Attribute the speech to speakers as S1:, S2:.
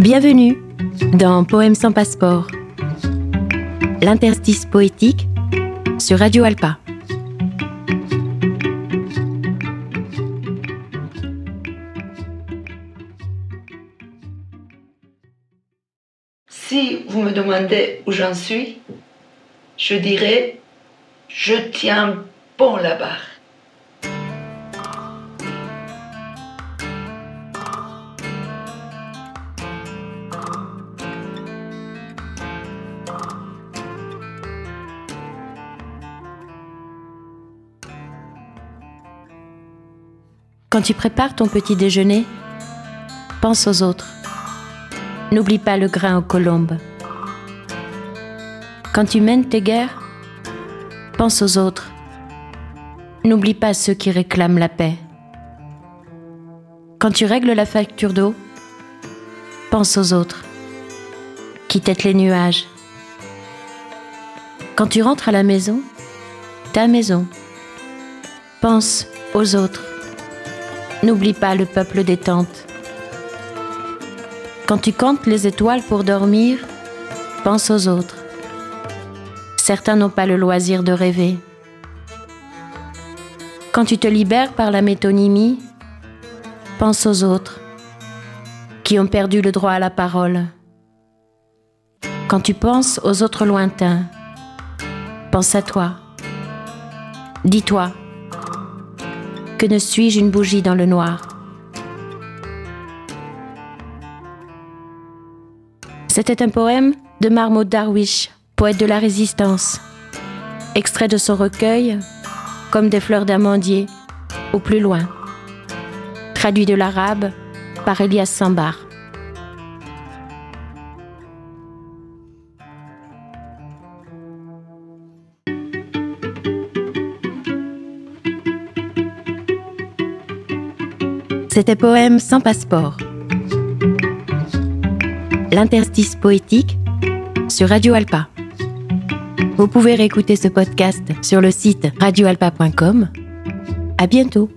S1: Bienvenue dans Poèmes sans passeport, l'interstice poétique sur Radio Alpa.
S2: Si vous me demandez où j'en suis, je dirais je tiens bon la barre.
S1: Quand tu prépares ton petit déjeuner, pense aux autres. N'oublie pas le grain aux colombes. Quand tu mènes tes guerres, pense aux autres. N'oublie pas ceux qui réclament la paix. Quand tu règles la facture d'eau, pense aux autres qui têtent les nuages. Quand tu rentres à la maison, ta maison, pense aux autres. N'oublie pas le peuple des tentes. Quand tu comptes les étoiles pour dormir, pense aux autres. Certains n'ont pas le loisir de rêver. Quand tu te libères par la métonymie, pense aux autres qui ont perdu le droit à la parole. Quand tu penses aux autres lointains, pense à toi. Dis-toi, que ne suis-je une bougie dans le noir? C'était un poème de Marmot Darwish, poète de la résistance, extrait de son recueil Comme des fleurs d'amandier, au plus loin, traduit de l'arabe par Elias Sambar. C'était Poème sans passeport. L'interstice poétique sur Radio Alpa. Vous pouvez réécouter ce podcast sur le site radioalpa.com. À bientôt.